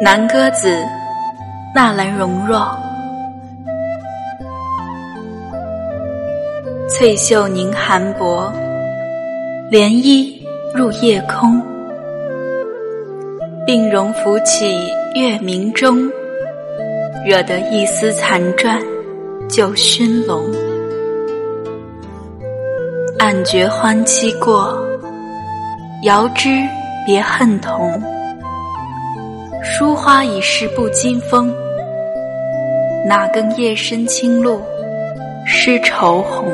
南歌子，纳兰容若。翠袖凝寒薄，涟漪入夜空。鬓容拂起月明中，惹得一丝残转就熏笼。暗觉欢期过，遥知别恨同。疏花已是不经风，哪更夜深清露湿愁红？